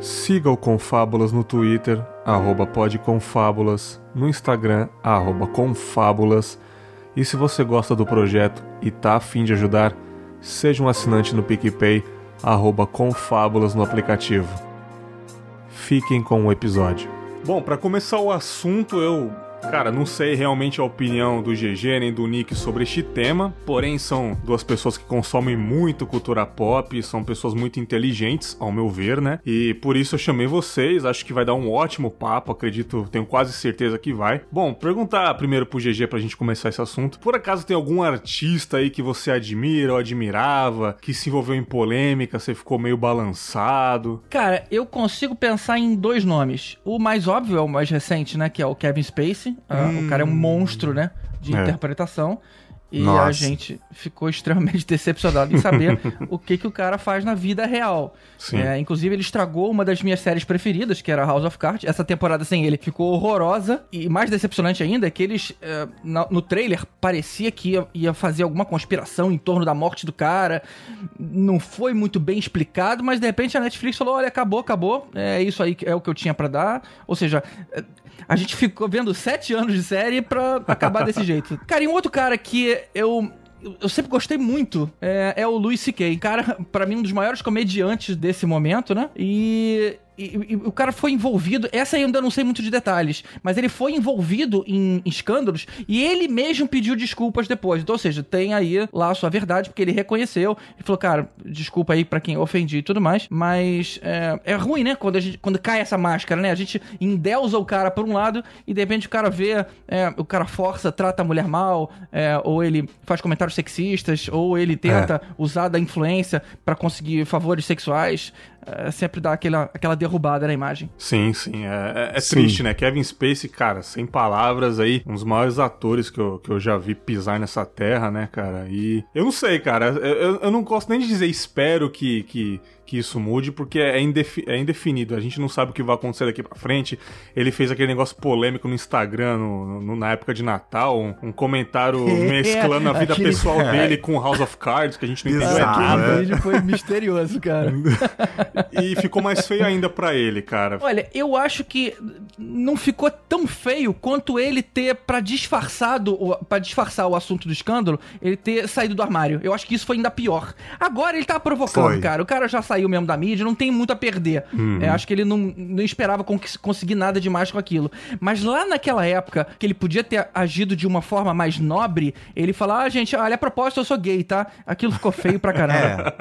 Siga o Confábulas no Twitter, arroba podconfábulas, no Instagram, arroba confábulas. E se você gosta do projeto e tá afim de ajudar, seja um assinante no PicPay, arroba confábulas no aplicativo. Fiquem com o episódio. Bom, para começar o assunto, eu Cara, não sei realmente a opinião do GG nem do Nick sobre este tema, porém são duas pessoas que consomem muito cultura pop, são pessoas muito inteligentes, ao meu ver, né? E por isso eu chamei vocês, acho que vai dar um ótimo papo, acredito, tenho quase certeza que vai. Bom, perguntar primeiro pro GG pra gente começar esse assunto. Por acaso tem algum artista aí que você admira ou admirava, que se envolveu em polêmica, você ficou meio balançado? Cara, eu consigo pensar em dois nomes. O mais óbvio é o mais recente, né? Que é o Kevin Spacey. Hum. O cara é um monstro, né? De é. interpretação. E Nossa. a gente ficou extremamente decepcionado em saber o que, que o cara faz na vida real. É, inclusive, ele estragou uma das minhas séries preferidas, que era House of Cards. Essa temporada sem ele ficou horrorosa. E mais decepcionante ainda é que eles, é, no trailer, parecia que ia, ia, fazer alguma conspiração em torno da morte do cara. Não foi muito bem explicado, mas de repente a Netflix falou: olha, acabou, acabou. É isso aí, é o que eu tinha para dar. Ou seja, é, a gente ficou vendo sete anos de série pra acabar desse jeito. Cara, e um outro cara que eu eu sempre gostei muito é, é o Louis C.K. Cara, para mim, um dos maiores comediantes desse momento, né? E e, e, o cara foi envolvido. Essa aí eu ainda não sei muito de detalhes, mas ele foi envolvido em, escândalos e ele mesmo pediu desculpas depois. Então, ou seja, tem aí lá a sua verdade, porque ele reconheceu e falou, cara, desculpa aí para quem ofendi e tudo mais. Mas é, é, ruim, né? Quando, a gente, quando cai essa máscara, né? A gente endeusa o cara por um lado e de repente o cara vê, é, o cara força, trata a mulher mal, é, ou ele faz comentários sexistas, ou ele tenta é. usar da influência para conseguir favores sexuais é, sempre dá aquela, aquela derrubada na imagem. Sim, sim. É, é, é sim. triste, né? Kevin Spacey, cara, sem palavras aí, um dos maiores atores que eu, que eu já vi pisar nessa terra, né, cara? E eu não sei, cara. Eu, eu não gosto nem de dizer espero que, que que isso mude, porque é, indefi é, indefinido. A gente não sabe o que vai acontecer daqui pra frente. Ele fez aquele negócio polêmico no Instagram no, no, na época de Natal, um, um comentário mesclando a vida aquele... pessoal dele com House of Cards, que a gente não entendeu nada. O vídeo foi misterioso, cara. e ficou mais feio ainda para ele, cara. Olha, eu acho que não ficou tão feio quanto ele ter, para disfarçado, para disfarçar o assunto do escândalo, ele ter saído do armário. Eu acho que isso foi ainda pior. Agora ele tá provocando, foi. cara. O cara já saiu saiu mesmo da mídia, não tem muito a perder. Uhum. É, acho que ele não, não esperava conseguir nada demais com aquilo. Mas lá naquela época, que ele podia ter agido de uma forma mais nobre, ele falou: ah, gente, olha, a propósito, eu sou gay, tá? Aquilo ficou feio pra caramba.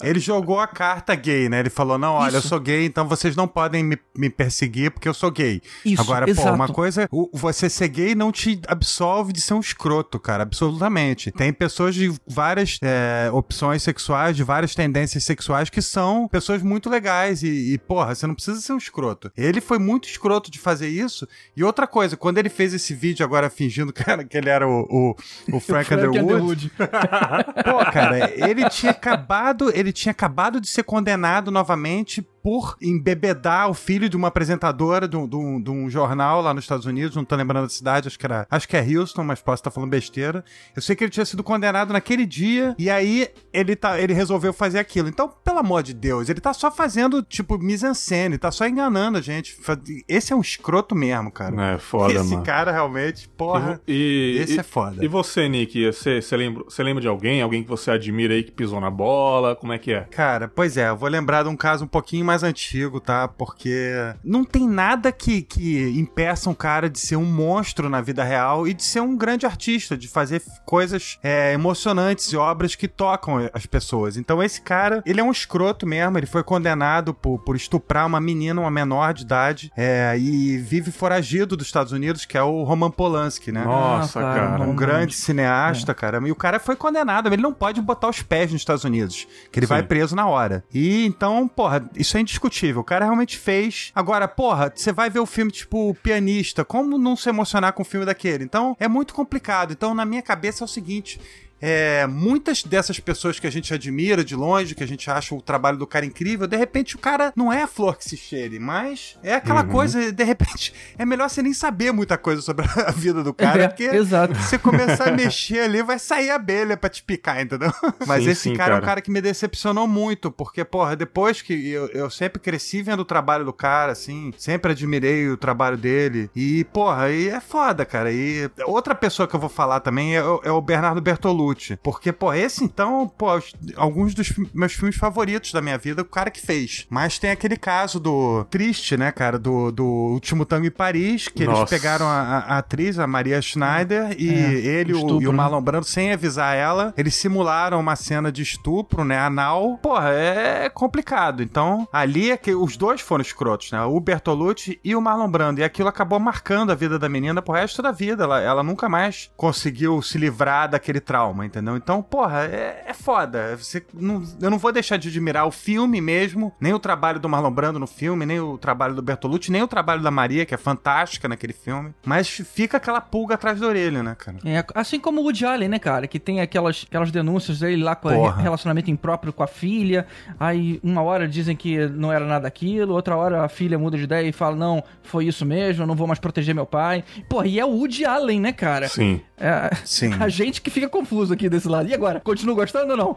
É. Ele jogou a carta gay, né? Ele falou: não, olha, Isso. eu sou gay, então vocês não podem me, me perseguir porque eu sou gay. Isso, Agora, exato. pô, uma coisa, o, você ser gay não te absolve de ser um escroto, cara, absolutamente. Tem pessoas de várias é, opções sexuais, de várias tendências sexuais que são pessoas muito legais e, e, porra, você não precisa ser um escroto. Ele foi muito escroto de fazer isso. E outra coisa, quando ele fez esse vídeo agora fingindo cara, que ele era o, o, o Frank, Frank Underwood, Underwood. pô, cara, ele tinha acabado, ele tinha acabado de ser condenado novamente por embebedar o filho de uma apresentadora de um, de, um, de um, jornal lá nos Estados Unidos, não tô lembrando da cidade, acho que era, acho que é Houston, mas posso estar falando besteira. Eu sei que ele tinha sido condenado naquele dia e aí ele tá, ele resolveu fazer aquilo. Então, pelo amor de Deus, ele tá só fazendo tipo mise-en-scène, tá só enganando a gente. Esse é um escroto mesmo, cara. É foda, esse mano. Esse cara realmente, porra. E, esse e, é foda. E você, Nick, você, você lembra, você lembra de alguém, alguém que você admira aí que pisou na bola? Como é que é? Cara, pois é, eu vou lembrar de um caso um pouquinho mais mais antigo, tá? Porque não tem nada que, que impeça um cara de ser um monstro na vida real e de ser um grande artista, de fazer coisas é, emocionantes e obras que tocam as pessoas. Então esse cara, ele é um escroto mesmo, ele foi condenado por, por estuprar uma menina, uma menor de idade, é, e vive foragido dos Estados Unidos, que é o Roman Polanski, né? Nossa, ah, cara. Um grande cineasta, é. cara. E o cara foi condenado, ele não pode botar os pés nos Estados Unidos, que ele Sim. vai preso na hora. E então, porra, isso é indiscutível. O cara realmente fez. Agora, porra, você vai ver o filme tipo Pianista, como não se emocionar com o filme daquele? Então, é muito complicado. Então, na minha cabeça é o seguinte: é, muitas dessas pessoas que a gente admira de longe, que a gente acha o trabalho do cara incrível, de repente o cara não é a flor que se cheire, mas é aquela uhum. coisa, de repente, é melhor você nem saber muita coisa sobre a vida do cara, é, porque exato. você começar a mexer ali, vai sair abelha pra te picar, entendeu? Mas sim, esse sim, cara, cara, é um cara que me decepcionou muito, porque, porra, depois que eu, eu sempre cresci vendo o trabalho do cara, assim, sempre admirei o trabalho dele, e, porra, aí é foda, cara, e outra pessoa que eu vou falar também é, é o Bernardo Bertolucci, porque, pô, esse então, pô, alguns dos meus filmes favoritos da minha vida, o cara que fez, mas tem aquele caso do triste, né, cara, do, do Último Tango em Paris, que Nossa. eles pegaram a, a, atriz, a Maria Schneider, e é, ele estupro, o, e o né? Marlon Brando, sem avisar ela, eles simularam uma cena de estupro, né, anal. Porra, é complicado. Então, ali é que os dois foram escrotos, né, o Bertolucci e o Marlon Brando, e aquilo acabou marcando a vida da menina pro resto da vida. Ela, ela nunca mais conseguiu se livrar daquele trauma, entendeu? Então, porra, é, é foda. Você, não, eu não vou deixar de admirar o filme mesmo, nem o trabalho do Marlon Brando no filme, nem o trabalho do Bertolucci, nem o trabalho da Maria, que é fantástica naquele filme. Mas fica aquela pulga atrás da orelha, né, cara? É, assim como o Woody Allen, né, cara? Que tem aquelas, aquelas denúncias dele lá com relacionamento impróprio com a filha. Aí, uma hora dizem que não era nada aquilo, outra hora a filha muda de ideia e fala: não, foi isso mesmo, eu não vou mais proteger meu pai. Pô, e é o Woody Allen, né, cara? Sim. É, Sim. A gente que fica confuso aqui desse lado. E agora? Continua gostando ou não?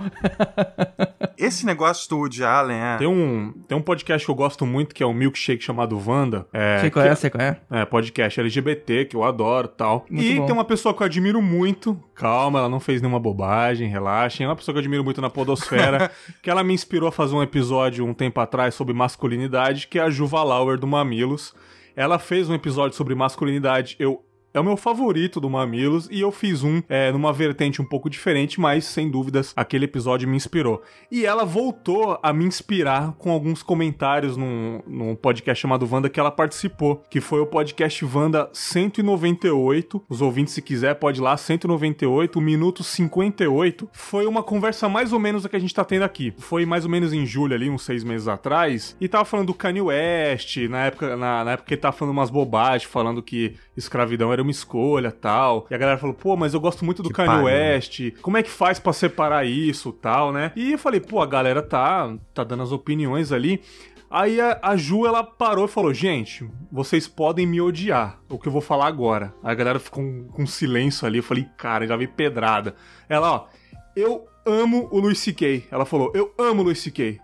Esse negócio do Woody Allen é. Tem um, tem um podcast que eu gosto muito que é o Milkshake chamado Wanda. É, sei qual é, sei qual é. É, podcast LGBT que eu adoro tal. Muito e bom. tem uma pessoa que eu admiro muito. Calma, ela não fez nenhuma bobagem, relaxem. É uma pessoa que eu admiro muito na Podosfera. que ela me inspirou a fazer um episódio um tempo atrás sobre masculinidade, que é a Juva Lauer do Mamilos. Ela fez um episódio sobre masculinidade. Eu é o meu favorito do Mamilos e eu fiz um é, numa vertente um pouco diferente, mas sem dúvidas aquele episódio me inspirou. E ela voltou a me inspirar com alguns comentários num, num podcast chamado Wanda que ela participou, que foi o podcast Wanda 198. Os ouvintes, se quiser, pode ir lá, 198, minuto 58. Foi uma conversa mais ou menos a que a gente tá tendo aqui. Foi mais ou menos em julho ali, uns seis meses atrás, e tava falando do Kanye West, na época, na, na época ele tava falando umas bobagens, falando que escravidão era uma escolha tal. E a galera falou, pô, mas eu gosto muito do que Kanye pai, West. Né? Como é que faz para separar isso tal, né? E eu falei, pô, a galera tá, tá dando as opiniões ali. Aí a, a, Ju, ela parou e falou: Gente, vocês podem me odiar, o que eu vou falar agora. Aí a galera ficou com, com silêncio ali. Eu falei: Cara, já vi pedrada. Ela, ó, eu amo o Luis C.K. Ela falou: Eu amo o Luis C.K.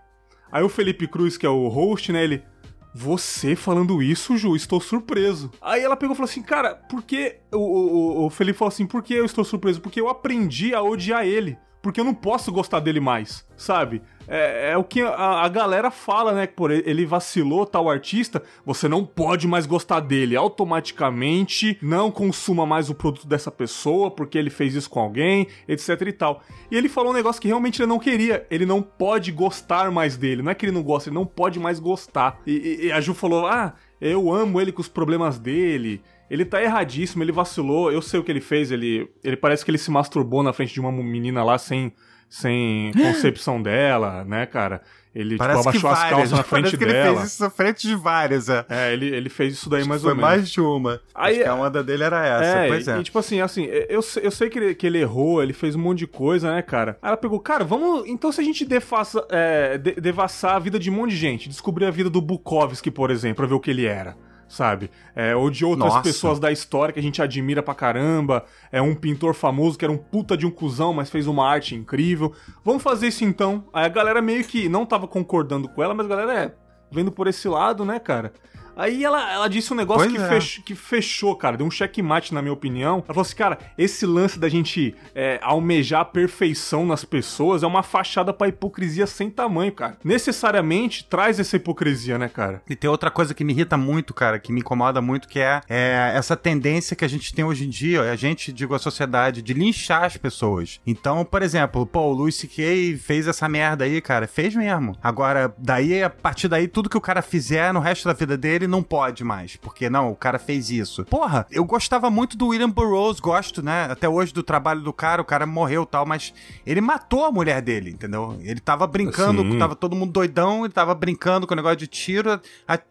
Aí o Felipe Cruz, que é o host, né? Ele: você falando isso, Ju, estou surpreso. Aí ela pegou e falou assim, cara, por que. O, o, o Felipe falou assim, por que eu estou surpreso? Porque eu aprendi a odiar ele. Porque eu não posso gostar dele mais, sabe? É, é, o que a, a, galera fala, né? Por ele vacilou, tal artista, você não pode mais gostar dele. Automaticamente não consuma mais o produto dessa pessoa porque ele fez isso com alguém, etc e tal. E ele falou um negócio que realmente ele não queria. Ele não pode gostar mais dele. Não é que ele não gosta, ele não pode mais gostar. E, e, e a Ju falou: Ah, eu amo ele com os problemas dele. Ele tá erradíssimo, ele vacilou. Eu sei o que ele fez. Ele, ele parece que ele se masturbou na frente de uma menina lá sem sem concepção dela, né, cara? Ele tipo, abaixou as calças na frente que dela. Ele fez isso na frente de várias, é. É, ele, ele fez isso daí Acho mais ou menos. Foi mais de uma. Aí, Acho que a onda dele era essa, é, pois é. E, tipo assim, assim, eu, eu sei que ele, que ele errou, ele fez um monte de coisa, né, cara? Aí ela pegou, cara, vamos. Então, se a gente defaça, é, de, devassar a vida de um monte de gente, descobrir a vida do Bukowski, por exemplo, pra ver o que ele era sabe? É, ou de outras Nossa. pessoas da história que a gente admira pra caramba. É um pintor famoso que era um puta de um cuzão, mas fez uma arte incrível. Vamos fazer isso então. Aí a galera meio que não tava concordando com ela, mas a galera é vendo por esse lado, né, cara? Aí ela, ela disse um negócio que, é. fech, que, fechou, cara, deu um checkmate na minha opinião. Ela falou assim, cara, esse lance da gente é, almejar a perfeição nas pessoas é uma fachada pra hipocrisia sem tamanho, cara. Necessariamente traz essa hipocrisia, né, cara? E tem outra coisa que me irrita muito, cara, que me incomoda muito, que é, é essa tendência que a gente tem hoje em dia, a gente, digo, a sociedade, de linchar as pessoas. Então, por exemplo, pô, o Luis C.K. fez essa merda aí, cara, fez mesmo. Agora, daí, a partir daí, tudo que o cara fizer no resto da vida dele, ele não pode mais, porque não, o cara fez isso. Porra, eu gostava muito do William Burroughs, gosto, né? Até hoje do trabalho do cara, o cara morreu tal, mas ele matou a mulher dele, entendeu? Ele tava brincando, Sim. tava todo mundo doidão, ele tava brincando com o negócio de tiro,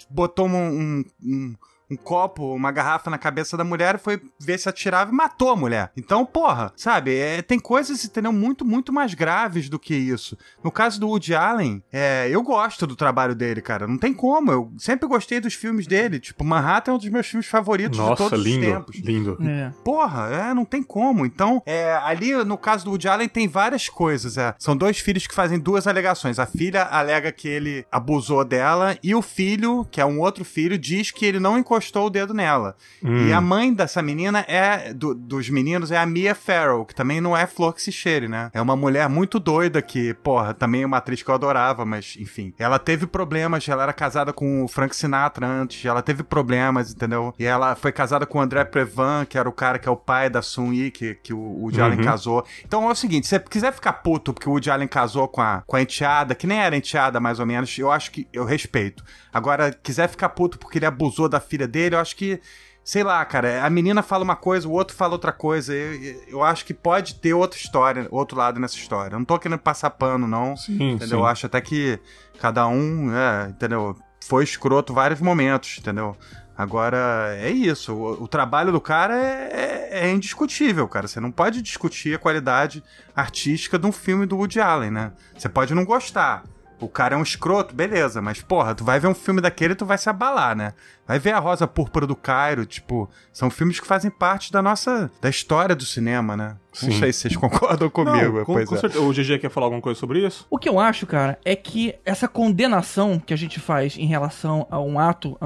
botou um, um, um um copo, uma garrafa na cabeça da mulher, foi ver se atirava e matou a mulher. Então, porra, sabe? É, tem coisas, entendeu? Muito, muito mais graves do que isso. No caso do Woody Allen, é, eu gosto do trabalho dele, cara. Não tem como. Eu sempre gostei dos filmes dele. Tipo, Manhattan é um dos meus filmes favoritos Nossa, de todos lindo, os tempos. Lindo. É. Porra, é, não tem como. Então, é, ali no caso do Woody Allen tem várias coisas. É. São dois filhos que fazem duas alegações. A filha alega que ele abusou dela e o filho, que é um outro filho, diz que ele não encostou o dedo nela. Hum. E a mãe dessa menina é do, dos meninos é a Mia Farrow, que também não é flor que se cheire, né? É uma mulher muito doida que, porra, também é uma atriz que eu adorava, mas enfim. Ela teve problemas, ela era casada com o Frank Sinatra antes, ela teve problemas, entendeu? E ela foi casada com o André Previn, que era o cara que é o pai da Sun Yi, que, que o Woody uhum. Allen casou. Então é o seguinte, se você quiser ficar puto porque o Woody Allen casou com a, com a enteada, que nem era enteada mais ou menos, eu acho que eu respeito. Agora, quiser ficar puto porque ele abusou da filha dele, eu acho que sei lá, cara, a menina fala uma coisa, o outro fala outra coisa. Eu, eu acho que pode ter outra história, outro lado nessa história. Eu não tô querendo passar pano, não. Sim, entendeu? Sim. Eu acho até que cada um, é, entendeu? Foi escroto vários momentos, entendeu? Agora, é isso. O, o trabalho do cara é, é, é, indiscutível, cara. Você não pode discutir a qualidade artística de um filme do Woody Allen, né? Você pode não gostar. O cara é um escroto, beleza, mas porra, tu vai ver um filme daquele e tu vai se abalar, né? Vai ver a Rosa Púrpura do Cairo, tipo, são filmes que fazem parte da nossa, da história do cinema, né? Sim. Não sei se vocês concordam comigo. Não, com, com é. O GG quer falar alguma coisa sobre isso? O que eu acho, cara, é que essa condenação que a gente faz em relação a um ato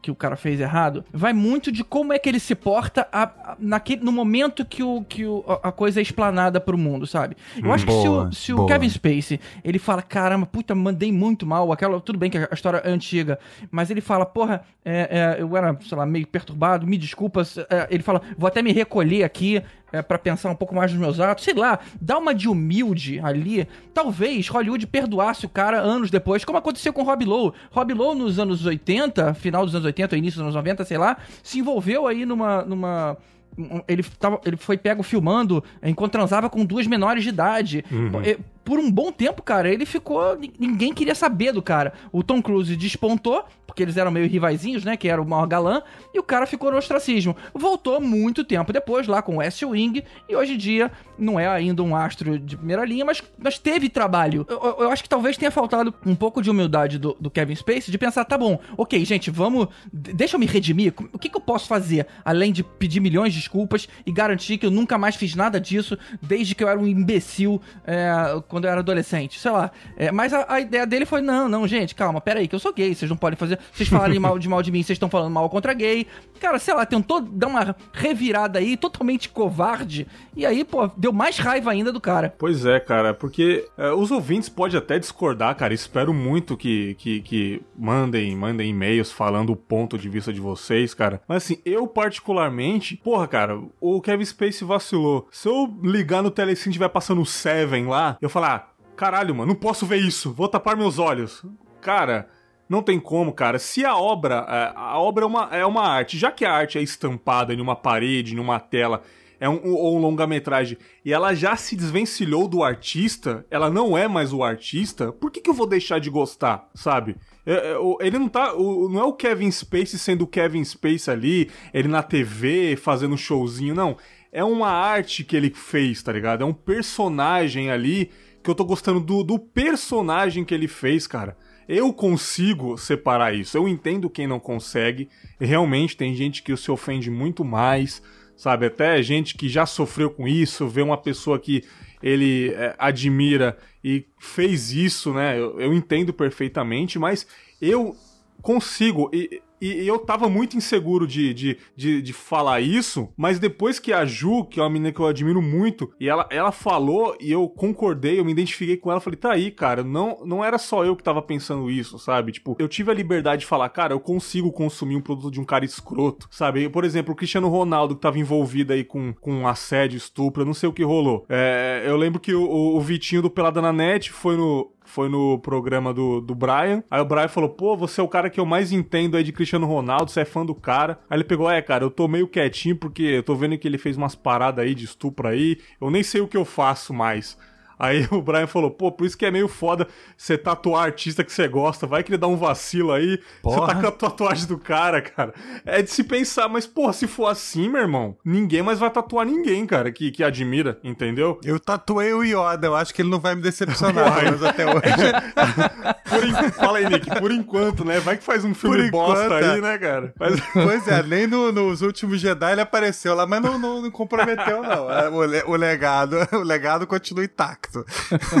que o cara fez errado vai muito de como é que ele se porta a, a, naquele, no momento que, o, que o, a coisa é explanada pro mundo, sabe? Eu hum, acho boa, que se, o, se o Kevin Spacey ele fala, caramba, puta, mandei muito mal, aquela, tudo bem que a história é antiga, mas ele fala, porra, é, é, eu era, sei lá, meio perturbado, me desculpa, é, ele fala, vou até me recolher aqui é, para pensar um pouco mais nos meus atos, sei lá, dá uma de humilde ali. Talvez Hollywood perdoasse o cara anos depois, como aconteceu com Rob Lowe. Rob Lowe nos anos 80, final dos anos 80, início dos anos 90, sei lá, se envolveu aí numa, numa ele, tava, ele foi pego filmando enquanto transava com duas menores de idade. Uhum por um bom tempo, cara, ele ficou. Ninguém queria saber do cara. O Tom Cruise despontou, porque eles eram meio rivaizinhos, né? Que era o maior galã, e o cara ficou no ostracismo. Voltou muito tempo depois, lá com o West Wing, e hoje em dia não é ainda um astro de primeira linha, mas, mas teve trabalho. Eu, eu acho que talvez tenha faltado um pouco de humildade do, do, Kevin Spacey de pensar, tá bom, ok, gente, vamos. Deixa eu me redimir. O que, que eu posso fazer além de pedir milhões de desculpas e garantir que eu nunca mais fiz nada disso desde que eu era um imbecil é, quando eu era adolescente, sei lá. É, mas a, a, ideia dele foi: não, não, gente, calma, pera aí, que eu sou gay, vocês não podem fazer. Vocês falarem mal de mal de mim, vocês estão falando mal contra gay. Cara, sei lá, tentou dar uma revirada aí, totalmente covarde. E aí, pô, deu mais raiva ainda do cara. Pois é, cara, porque é, os ouvintes podem até discordar, cara. Espero muito que, que, que mandem, mandem e-mails falando o ponto de vista de vocês, cara. Mas assim, eu particularmente, porra, cara, o Kevin Spacey vacilou. Se eu ligar no Telecine e estiver passando o Seven lá, eu falar, ah, caralho, mano, não posso ver isso, vou tapar meus olhos. Cara, não tem como, cara. Se a obra, é, a obra é uma, é uma arte, já que a arte é estampada em uma parede, em uma tela, é um, ou um longa-metragem, e ela já se desvencilhou do artista, ela não é mais o artista, por que, que eu vou deixar de gostar, sabe? É, é, ele não tá. não é o Kevin Space sendo o Kevin Space ali, ele na TV fazendo um showzinho, não. É uma arte que ele fez, tá ligado? É um personagem ali que eu tô gostando do, do personagem que ele fez, cara. Eu consigo separar isso. Eu entendo quem não consegue. Realmente tem gente que se ofende muito mais, sabe? Até gente que já sofreu com isso, vê uma pessoa que ele é, admira e fez isso, né? Eu, eu entendo perfeitamente, mas eu consigo. E e, eu tava muito inseguro de, de, de, de, falar isso, mas depois que a Ju, que é uma menina que eu admiro muito, e ela, ela falou e eu concordei, eu me identifiquei com ela, falei, tá aí, cara, não, não era só eu que tava pensando isso, sabe? Tipo, eu tive a liberdade de falar, cara, eu consigo consumir um produto de um cara escroto, sabe? Por exemplo, o Cristiano Ronaldo que tava envolvido aí com, com assédio, estupro, não sei o que rolou. É, eu lembro que o, o Vitinho do Pelada na Net foi no, foi no programa do, do Brian. Aí o Brian falou: pô, você é o cara que eu mais entendo aí de Cristiano Ronaldo, você é fã do cara. Aí ele pegou: é, cara, eu tô meio quietinho porque eu tô vendo que ele fez umas paradas aí de estupro aí, eu nem sei o que eu faço mais. Aí o Brian falou, pô, por isso que é meio foda você tatuar artista que você gosta. Vai que ele dá um vacilo aí. Porra. Você tá com a tatuagem do cara, cara. É de se pensar, mas, porra, se for assim, meu irmão, ninguém mais vai tatuar ninguém, cara, que, que admira, entendeu? Eu tatuei o Yoda, eu acho que ele não vai me decepcionar, mas até hoje. por, fala aí, Nick, por enquanto, né? Vai que faz um filme bosta aí, é. né, cara? Mas... Pois é, nem no, nos últimos Jedi ele apareceu lá, mas não, não, não comprometeu, não. É, o, o legado, o legado continua intacto impacto.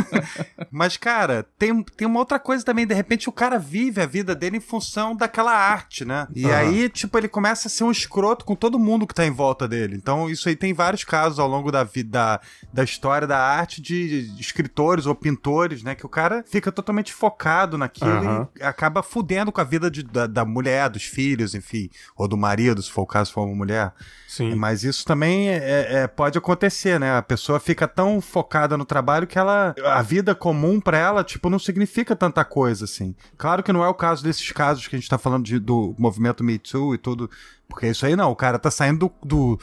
Mas, cara, tem, tem uma outra coisa também. De repente, o cara vive a vida dele em função daquela arte, né? E uhum. aí, tipo, ele começa a ser um escroto com todo mundo que tá em volta dele. Então, isso aí tem vários casos ao longo da vida, da, da história da arte de, escritores ou pintores, né? Que o cara fica totalmente focado naquilo uhum. e acaba fudendo com a vida de, da, da mulher, dos filhos, enfim, ou do marido, se for o caso, for uma mulher. Sim. Mas isso também é, é, pode acontecer, né? A pessoa fica tão focada no trabalho que ela. A vida comum para ela, tipo, não significa tanta coisa, assim. Claro que não é o caso desses casos que a gente tá falando de, do movimento Me Too e tudo. Porque isso aí não, o cara tá saindo do, do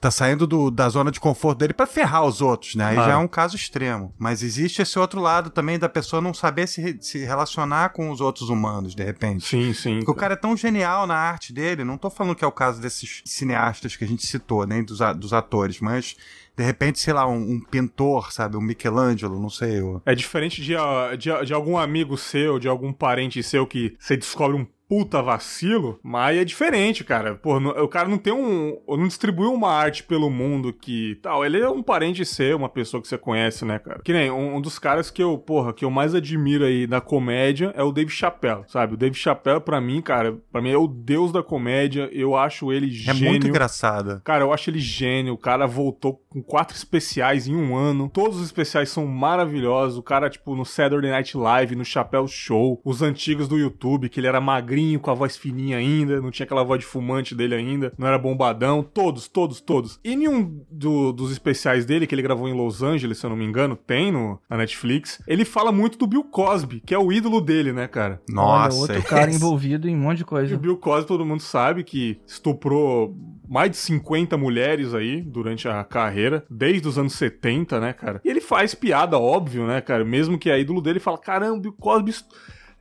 tá saindo do, da zona de conforto dele para ferrar os outros, né? Aí já é um caso extremo. Mas existe esse outro lado também da pessoa não saber se, se relacionar com os outros humanos, de repente. Sim, sim. Porque o cara é tão genial na arte dele, não tô falando que é o caso desses cineastas que a gente citou, nem dos, dos atores, mas de repente, sei lá, um, um, pintor, sabe? Um Michelangelo, não sei. Eu... É diferente de, de, de, algum amigo seu, de algum parente seu que você descobre um puta vacilo, mas é diferente, cara. Pô, o cara não tem um. não distribuiu uma arte pelo mundo que tal. Ele é um parente seu, uma pessoa que você conhece, né, cara? Que nem um, um, dos caras que eu, porra, que eu mais admiro aí da comédia é o Dave Chappelle, sabe? O Dave Chappelle, pra mim, cara, pra mim é o deus da comédia. Eu acho ele gênio. É muito engraçado. Cara, eu acho ele gênio. O cara voltou com quatro especiais em um ano. Todos os especiais são maravilhosos. O cara, tipo, no Saturday Night Live, no Chappelle Show, os antigos do YouTube, que ele era magrinho magrinho, com a voz fininha ainda, não tinha aquela voz de fumante dele ainda, não era bombadão, todos, todos, todos. E nenhum do, dos especiais dele, que ele gravou em Los Angeles, se eu não me engano, tem no, na Netflix, ele fala muito do Bill Cosby, que é o ídolo dele, né, cara? Nossa. Olha, outro cara envolvido em um monte de coisa. E o Bill Cosby, todo mundo sabe que estuprou mais de 50 mulheres aí durante a carreira, desde os anos 70, né, cara? E ele faz piada, óbvio, né, cara? Mesmo que a ídolo dele fala, caramba, Bill Cosby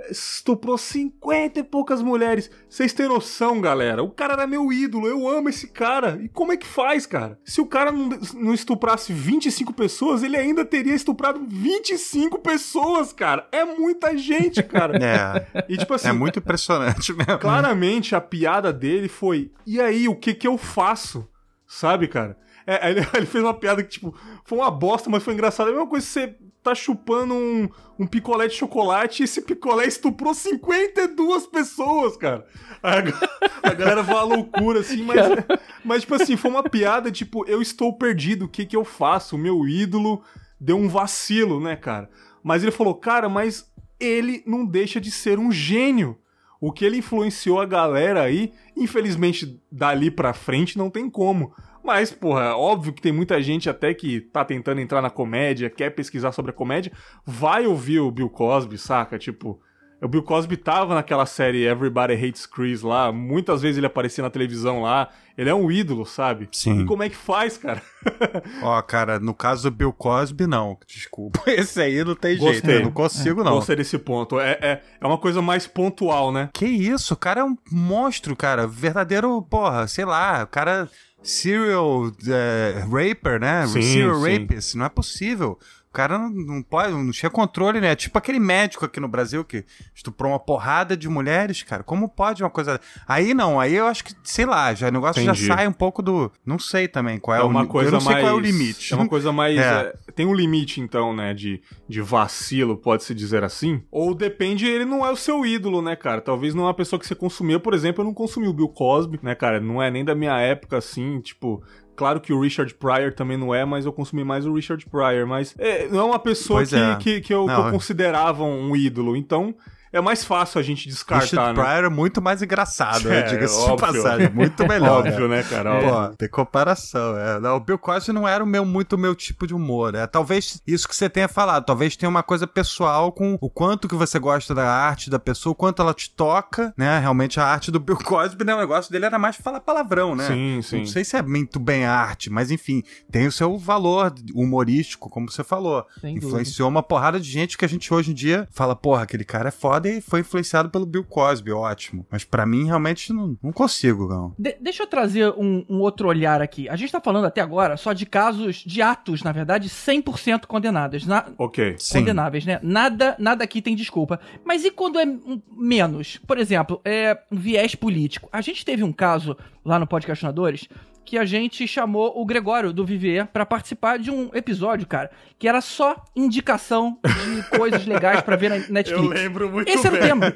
estuprou 50 e poucas mulheres. Vocês têm noção, galera? O cara era meu ídolo, eu amo esse cara. E como é que faz, cara? Se o cara não, não estuprasse 25 pessoas, ele ainda teria estuprado 25 pessoas, cara. É muita gente, cara. É. E tipo assim. É muito impressionante mesmo. Claramente a piada dele foi: e aí, o que que eu faço? Sabe, cara? É, ele, ele, fez uma piada que, tipo, foi uma bosta, mas foi engraçado. É a mesma coisa que você tá chupando um, um picolé de chocolate e esse picolé estuprou 52 pessoas, cara. A, a galera vai à loucura, assim, mas, mas, tipo assim, foi uma piada, tipo, eu estou perdido, o que que eu faço? O meu ídolo deu um vacilo, né, cara? Mas ele falou, cara, mas ele não deixa de ser um gênio. O que ele influenciou a galera aí, infelizmente, dali pra frente não tem como. Mas, porra, óbvio que tem muita gente até que tá tentando entrar na comédia, quer pesquisar sobre a comédia, vai ouvir o Bill Cosby, saca? Tipo, o Bill Cosby tava naquela série Everybody Hates Chris lá, muitas vezes ele aparecia na televisão lá. Ele é um ídolo, sabe? Sim. E como é que faz, cara? Ó, cara, no caso do Bill Cosby, não. Desculpa. Esse aí não tem Gostei. jeito. Eu não consigo, não. Gostei desse ponto. É, é, é uma coisa mais pontual, né? Que isso? O cara é um monstro, cara. Verdadeiro, porra, sei lá. O cara serial é, raper, né? Sim, serial sim. rapist. Não é possível cara não, não, pode, não tinha controle, né? Tipo aquele médico aqui no Brasil que estuprou uma porrada de mulheres, cara. Como pode uma coisa. Aí não, aí eu acho que, sei lá, já, o negócio Entendi. já sai um pouco do. Não sei também qual é, é uma o coisa eu não sei mais... qual é o limite. É uma coisa mais. É. É... tem um limite, então, né? De, de vacilo, pode-se dizer assim. Ou depende, ele não é o seu ídolo, né, cara? Talvez não é uma pessoa que você consumiu. Por exemplo, eu não consumi o Bill Cosby, né, cara? Não é nem da minha época assim, tipo. Claro que o Richard Pryor também não é, mas eu consumi mais o Richard Pryor. Mas é, não é uma pessoa que, é. que, que, eu, que eu considerava um ídolo. Então, é mais fácil a gente descartar, Richard né? Pryor é muito mais engraçado, é, diga-se de passagem. Muito melhor. óbvio, né, cara? Pô, tem comparação. É. Não, o Bill Cosby não era o meu, muito o meu tipo de humor. É. Talvez isso que você tenha falado, talvez tenha uma coisa pessoal com o quanto que você gosta da arte da pessoa, o quanto ela te toca, né? Realmente a arte do Bill Cosby, né? O negócio dele era mais falar palavrão, né? Sim, sim. Não sei se é muito bem arte, mas enfim, tem o seu valor humorístico, como você falou. Sem Influenciou dúvida. uma porrada de gente que a gente hoje em dia fala, porra, aquele cara é foda e foi influenciado pelo Bill Cosby, ótimo. Mas para mim, realmente, não, não consigo, não. De deixa eu trazer um, um, outro olhar aqui. A gente tá falando até agora só de casos, de atos, na verdade, 100% condenados. Na... Ok. Condenáveis, Sim. né? Nada, nada aqui tem desculpa. Mas e quando é menos? Por exemplo, é viés político. A gente teve um caso lá no Podcastinadores que a gente chamou o Gregório do Vivier para participar de um episódio, cara, que era só indicação de coisas legais para ver na Netflix. Eu lembro muito Esse bem. era o tema.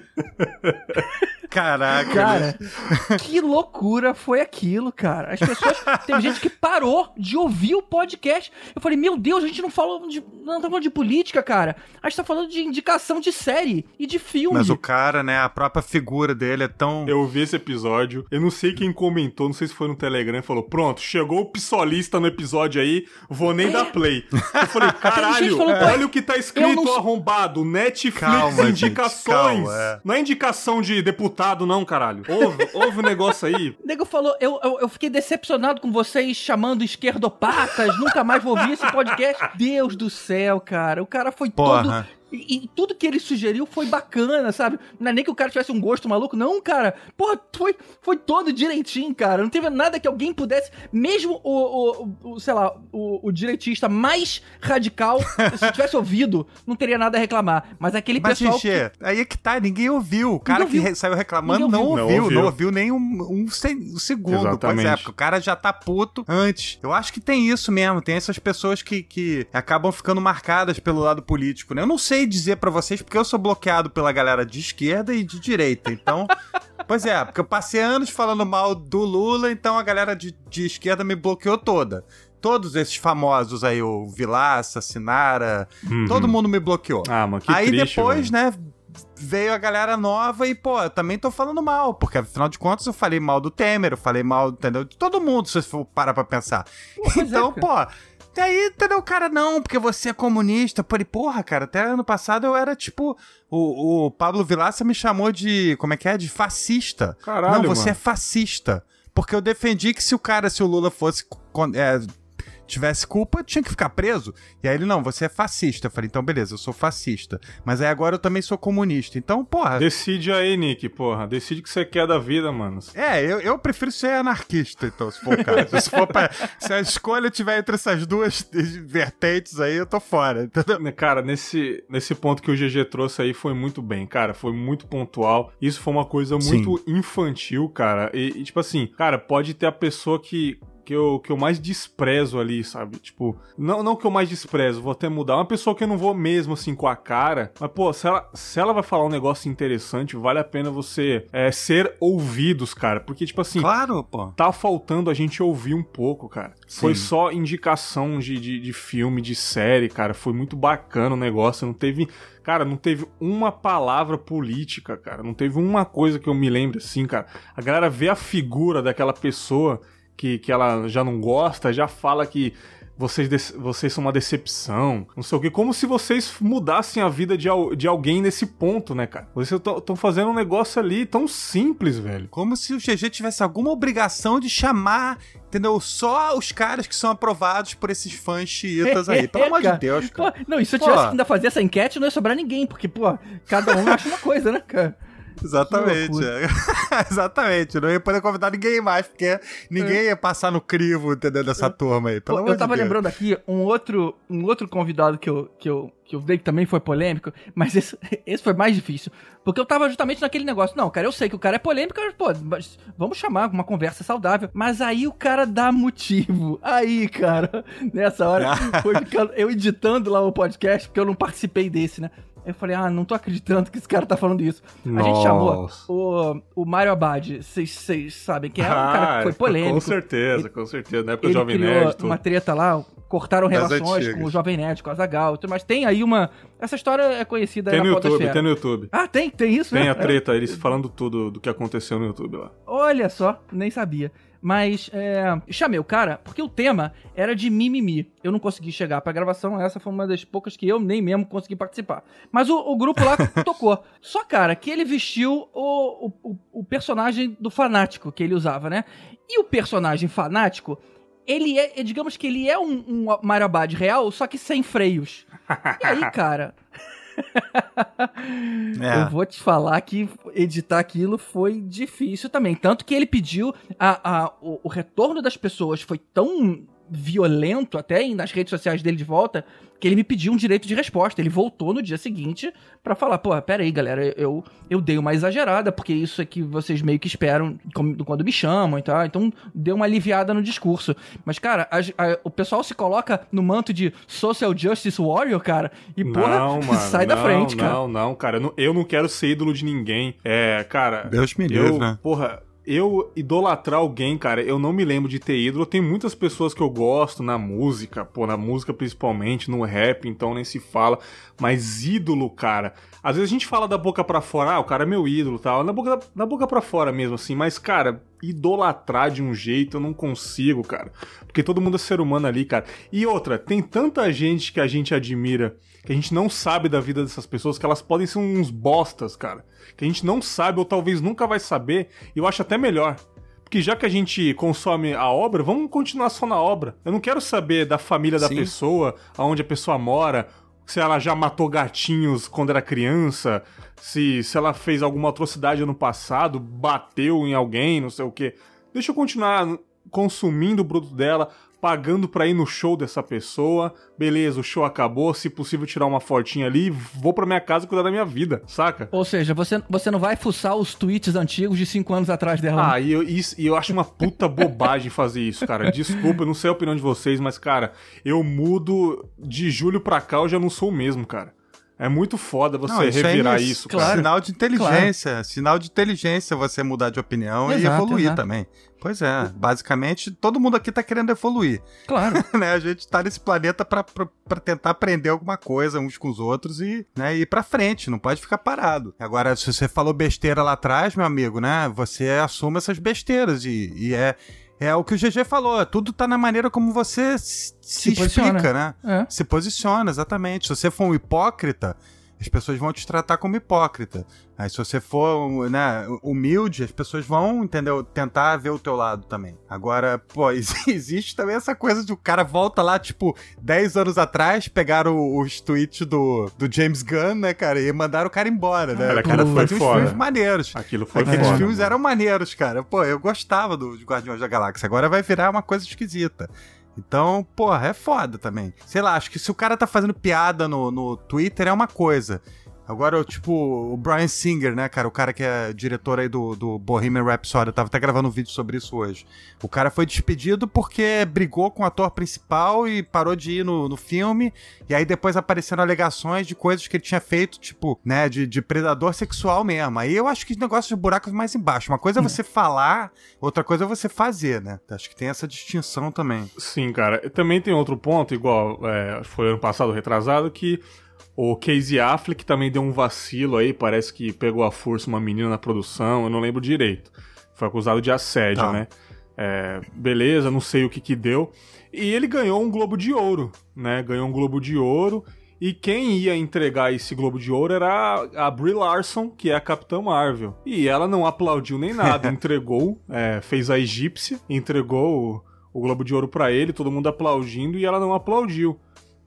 Caraca. Cara, que loucura foi aquilo, cara. As pessoas. Teve gente que parou de ouvir o podcast. Eu falei, meu Deus, a gente não falou de. Não tá falando de política, cara. A gente tá falando de indicação de série e de filme. Mas o cara, né, a própria figura dele é tão. Eu vi esse episódio. Eu não sei quem comentou, não sei se foi no Telegram, falou: pronto, chegou o psolista no episódio aí, vou nem é. dar play. Eu falei, caralho, falou, olha o que tá escrito não... arrombado. Netflix calma, indicações. Gente, calma, é. Não é indicação de deputado não, caralho. Ouve, ouve o negócio aí. O nego falou, eu, eu, eu, fiquei decepcionado com vocês chamando esquerdopatas, nunca mais vou ouvir esse podcast. Deus do céu, cara. O cara foi Porra. todo e, e, tudo que ele sugeriu foi bacana, sabe? Não é nem que o cara tivesse um gosto maluco, não, cara. Porra, foi, foi todo direitinho, cara. Não teve nada que alguém pudesse, mesmo o, o, o sei lá, o, o, direitista mais radical, se tivesse ouvido, não teria nada a reclamar. Mas aquele Mas, pessoal. Xixi, que... aí é que tá, ninguém ouviu. O cara ouviu. que saiu reclamando não ouviu. Não, ouviu, não ouviu nem um, um, um segundo. Exatamente. Pois é, porque o cara já tá puto antes. Eu acho que tem isso mesmo, tem essas pessoas que, que acabam ficando marcadas pelo lado político, né? Eu não sei sei dizer para vocês porque eu sou bloqueado pela galera de esquerda e de direita. Então, pois é, porque eu passei anos falando mal do Lula, então a galera de, de esquerda me bloqueou toda todos esses famosos aí, o Vilaça, Sinara, uhum. todo mundo me bloqueou. Ah, mano, que Aí triste, depois, né, veio a galera nova e, pô, eu também tô falando mal, porque afinal de contas eu falei mal do Temer, eu falei mal, entendeu? De todo mundo, se você for parar pra pensar. Pois é, então, é, pô, e aí, entendeu? O cara, não, porque você é comunista. Falei, porra, cara, até ano passado eu era tipo. O, o Pablo Vilaça me chamou de. Como é que é? De fascista. Caralho. Não, você mano. é fascista. Porque eu defendi que se o cara, se o Lula fosse é, tivesse culpa, tinha que ficar preso. E aí ele, não, você é fascista. Eu falei, então beleza, eu sou fascista. Mas aí agora eu também sou comunista. Então, porra. Decide aí, Nick, porra. Decide o que você quer da vida, mano. É, eu, eu prefiro ser anarquista, então, se for o caso. se, for pra, se a escolha tiver entre essas duas vertentes aí, eu tô fora, entendeu? Né, cara, nesse, nesse ponto que o GG trouxe aí foi muito bem, cara. Foi muito pontual. Isso foi uma coisa muito Sim. infantil, cara. E, e, tipo assim, cara, pode ter a pessoa que que eu, que eu mais desprezo ali, sabe? Tipo, não, não que eu mais desprezo, vou até mudar. Uma pessoa que eu não vou mesmo assim com a cara, mas pô, se ela, se ela vai falar um negócio interessante, vale a pena você é, ser ouvidos, cara. Porque, tipo assim, claro, pô. tá faltando a gente ouvir um pouco, cara. Sim. Foi só indicação de, de, de filme, de série, cara. Foi muito bacana o negócio. Não teve Cara, não teve uma palavra política, cara. Não teve uma coisa que eu me lembre assim, cara. A galera vê a figura daquela pessoa que, que ela já não gosta, já fala que vocês, vocês são uma decepção, não sei o que, como se vocês mudassem a vida de, de alguém nesse ponto, né, cara? Vocês estão fazendo um negócio ali tão simples, velho. Como se o GG tivesse alguma obrigação de chamar, entendeu? Só os caras que são aprovados por esses fãs chiitas aí. Pelo amor de Deus, cara. Pô, não, e se eu tivesse que ainda fazer essa enquete, não ia sobrar ninguém, porque, pô, cada um acha uma coisa, né, cara? Exatamente. É. Exatamente. Não ia poder convidar ninguém mais, porque ninguém é. ia passar no crivo, entendeu? Dessa turma aí. Pelo eu tava de lembrando aqui um outro, um outro convidado que eu, que eu, que eu dei que também foi polêmico, mas esse, esse foi mais difícil. Porque eu tava justamente naquele negócio. Não, cara, eu sei que o cara é polêmico, mas, pô, mas vamos chamar uma conversa saudável. Mas aí o cara dá motivo. Aí, cara, nessa hora, foi ficando, eu editando lá o podcast, porque eu não participei desse, né? Eu falei, ah, não tô acreditando que esse cara tá falando isso. Nossa. A gente chamou o, o Mario Abad, vocês sabem quem é? Ah, um cara que foi polêmico. Com certeza, com certeza. Na época do Jovem Nerd. uma treta lá cortaram relações com o Jovem Nerd, com a Zagal, mas tem aí uma... Essa história é conhecida tem no YouTube, Tem no YouTube. Ah, tem? Tem isso? Tem né? a treta, eles falando tudo do que aconteceu no YouTube lá. Olha só, nem sabia. Mas é, chamei o cara porque o tema era de mimimi. Eu não consegui chegar pra gravação, essa foi uma das poucas que eu nem mesmo consegui participar. Mas o, o grupo lá tocou. Só, cara, que ele vestiu o, o, o personagem do fanático que ele usava, né? E o personagem fanático, ele é, digamos que ele é um, um Marabad real, só que sem freios. E aí, cara, é. Eu vou te falar que editar aquilo foi difícil também. Tanto que ele pediu. A, a, o, o retorno das pessoas foi tão violento até nas redes sociais dele de volta que ele me pediu um direito de resposta. Ele voltou no dia seguinte para falar, pô, pera aí, galera, eu, eu dei uma exagerada, porque isso é que vocês meio que esperam quando me chamam e tal. Então, deu uma aliviada no discurso. Mas, cara, a, a, o pessoal se coloca no manto de social justice warrior, cara, e, não, porra, mano, sai não, da frente, cara. Não, não, cara, eu não, eu não quero ser ídolo de ninguém. É, cara... Deus me livre, né? Porra eu idolatrar alguém, cara, eu não me lembro de ter ídolo. Tem muitas pessoas que eu gosto na música, pô, na música principalmente, no rap, então nem se fala. Mas ídolo, cara, às vezes a gente fala da boca para fora, ah, o cara é meu ídolo tal, na boca, na boca para fora mesmo, assim, mas, cara, idolatrar de um jeito eu não consigo, cara. Porque todo mundo é ser humano ali, cara. E outra, tem tanta gente que a gente admira, que a gente não sabe da vida dessas pessoas, que elas podem ser uns bostas, cara que a gente não sabe ou talvez nunca vai saber, e eu acho até melhor. Porque já que a gente consome a obra, vamos continuar só na obra. Eu não quero saber da família da Sim. pessoa, aonde a pessoa mora, se ela já matou gatinhos quando era criança, se, se ela fez alguma atrocidade no passado, bateu em alguém, não sei o que. Deixa eu continuar consumindo o bruto dela, pagando pra ir no show dessa pessoa. Beleza, o show acabou, se possível tirar uma fotinha ali, vou pra minha casa cuidar da minha vida, saca? Ou seja, você, você não vai fuçar os tweets antigos de 5 anos atrás dela. Ah, e eu, isso, e eu acho uma puta bobagem fazer isso, cara. Desculpa, eu não sei a opinião de vocês, mas, cara, eu mudo de julho pra cá, eu já não sou o mesmo, cara. É muito foda você não, isso revirar é isso, claro. Sinal de inteligência. Claro. Sinal de inteligência você mudar de opinião exato, e evoluir exato. também. Pois é, basicamente todo mundo aqui tá querendo evoluir. Claro. né? A gente tá nesse planeta para tentar aprender alguma coisa uns com os outros e né, ir pra frente, não pode ficar parado. Agora, se você falou besteira lá atrás, meu amigo, né? Você assume essas besteiras e, e é é o que o GG falou, tudo tá na maneira como você se, se explica, né? É. Se posiciona, exatamente. Se você for um hipócrita, as pessoas vão te tratar como hipócrita. Aí se você for né, humilde, as pessoas vão, entendeu? Tentar ver o teu lado também. Agora, pô, existe também essa coisa de o cara volta lá, tipo, 10 anos atrás, pegaram os tweets do, do James Gunn, né, cara, e mandaram o cara embora, né? o cara foi fora. filmes maneiros. Aquilo foi Aqueles foda, filmes mano. eram maneiros, cara. Pô, eu gostava do Guardiões da Galáxia. Agora vai virar uma coisa esquisita. Então, porra, é foda também. Sei lá, acho que se o cara tá fazendo piada no, no Twitter é uma coisa. Agora, tipo, o Brian Singer, né, cara? O cara que é diretor aí do, do Bohemian Rhapsody. Eu tava até gravando um vídeo sobre isso hoje. O cara foi despedido porque brigou com o ator principal e parou de ir no, no filme. E aí depois apareceram alegações de coisas que ele tinha feito, tipo, né, de, de predador sexual mesmo. Aí eu acho que negócio de buracos mais embaixo. Uma coisa é você falar, outra coisa é você fazer, né? Acho que tem essa distinção também. Sim, cara. Também tem outro ponto, igual é, foi ano passado, retrasado, que o Casey Affleck também deu um vacilo aí, parece que pegou a força uma menina na produção, eu não lembro direito. Foi acusado de assédio, tá. né? É, beleza, não sei o que que deu. E ele ganhou um Globo de Ouro, né? Ganhou um Globo de Ouro. E quem ia entregar esse Globo de Ouro era a Brie Larson, que é a Capitã Marvel. E ela não aplaudiu nem nada, entregou, é, fez a egípcia, entregou o, o Globo de Ouro para ele, todo mundo aplaudindo, e ela não aplaudiu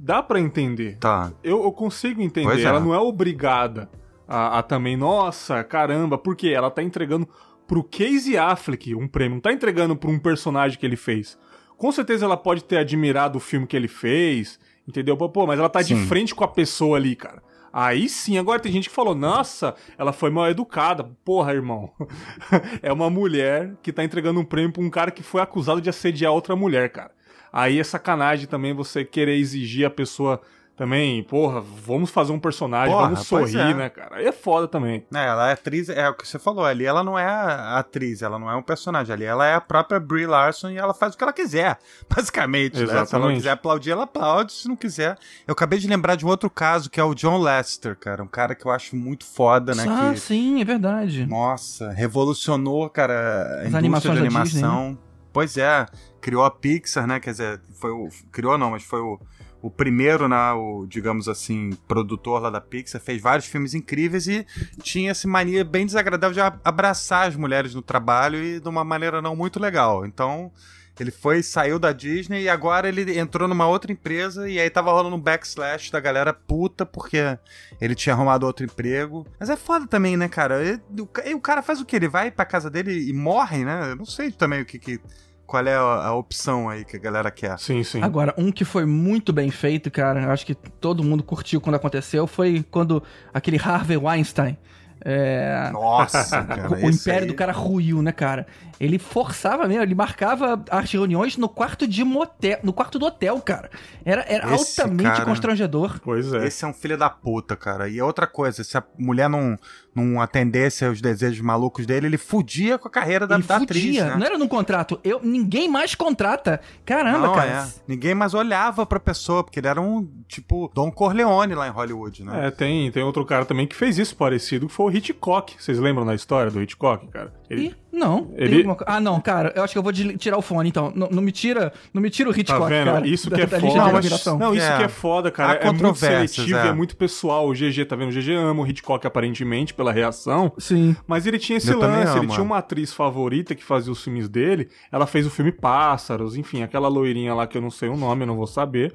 dá para entender. Tá. Eu, eu consigo entender. É. Ela não é obrigada a, a, também, nossa, caramba, porque ela tá entregando pro Casey Affleck um prêmio, não tá entregando pra um personagem que ele fez. Com certeza ela pode ter admirado o filme que ele fez, entendeu? Pô, mas ela tá sim. de frente com a pessoa ali, cara. Aí sim, agora tem gente que falou, nossa, ela foi mal educada. Porra, irmão. é uma mulher que tá entregando um prêmio pra um cara que foi acusado de assediar outra mulher, cara. Aí é sacanagem também você querer exigir a pessoa também, porra, vamos fazer um personagem, porra, vamos sorrir, é. né, cara? Aí é foda também. É, ela é atriz, é o que você falou, ali ela não é a atriz, ela não é um personagem, ali ela é a própria Brie Larson e ela faz o que ela quiser, basicamente, Exatamente. né? Se ela não quiser aplaudir, ela aplaude, se não quiser. Eu acabei de lembrar de um outro caso, que é o John Lester, cara, um cara que eu acho muito foda, né? Ah, que, sim, é verdade. Nossa, revolucionou, cara, a As indústria de animação. Disney, né? Pois é, criou a Pixar, né? Quer dizer, foi o. Criou não, mas foi o, o primeiro, né, o, digamos assim, produtor lá da Pixar, fez vários filmes incríveis e tinha essa mania bem desagradável de abraçar as mulheres no trabalho e de uma maneira não muito legal. Então, ele foi, saiu da Disney e agora ele entrou numa outra empresa e aí tava rolando um backslash da galera puta porque ele tinha arrumado outro emprego. Mas é foda também, né, cara? E, o, o cara faz o quê? Ele vai pra casa dele e morre, né? Eu não sei também o que que qual é a, a, opção aí que a galera quer. Sim, sim. Agora, um que foi muito bem feito, cara, acho que todo mundo curtiu quando aconteceu, foi quando aquele Harvey Weinstein. É... Nossa, cara, o império aí... do cara ruiu, né, cara? Ele forçava mesmo, ele marcava as reuniões no quarto de motel, no quarto do hotel, cara. Era, era altamente cara... constrangedor. Pois é. Esse é um filho da puta, cara. E outra coisa, se a mulher não, não atendesse aos desejos malucos dele, ele fudia com a carreira da, ele da atriz. Né? Não era no contrato. Eu, ninguém mais contrata. Caramba, não, cara. É. Ninguém mais olhava pra pessoa, porque ele era um, tipo, Don Corleone lá em Hollywood, né? É, tem, tem outro cara também que fez isso parecido, que foi o Hitchcock. Vocês lembram da história do Hitchcock, cara? Ele... Não. Ele... Alguma... Ah, não, cara, eu acho que eu vou tirar o fone, então. Não, não me tira, não me tira o Hitchcock, tá vendo? Cara, isso que é foda. Não, mas, não, isso é. que é foda, cara. Há é muito seletivo é. e é muito pessoal. O GG, tá vendo? O GG ama o Hitchcock aparentemente pela reação. Sim. Mas ele tinha esse eu lance, ele tinha uma atriz favorita que fazia os filmes dele. Ela fez o filme Pássaros, enfim, aquela loirinha lá que eu não sei o nome, eu não vou saber.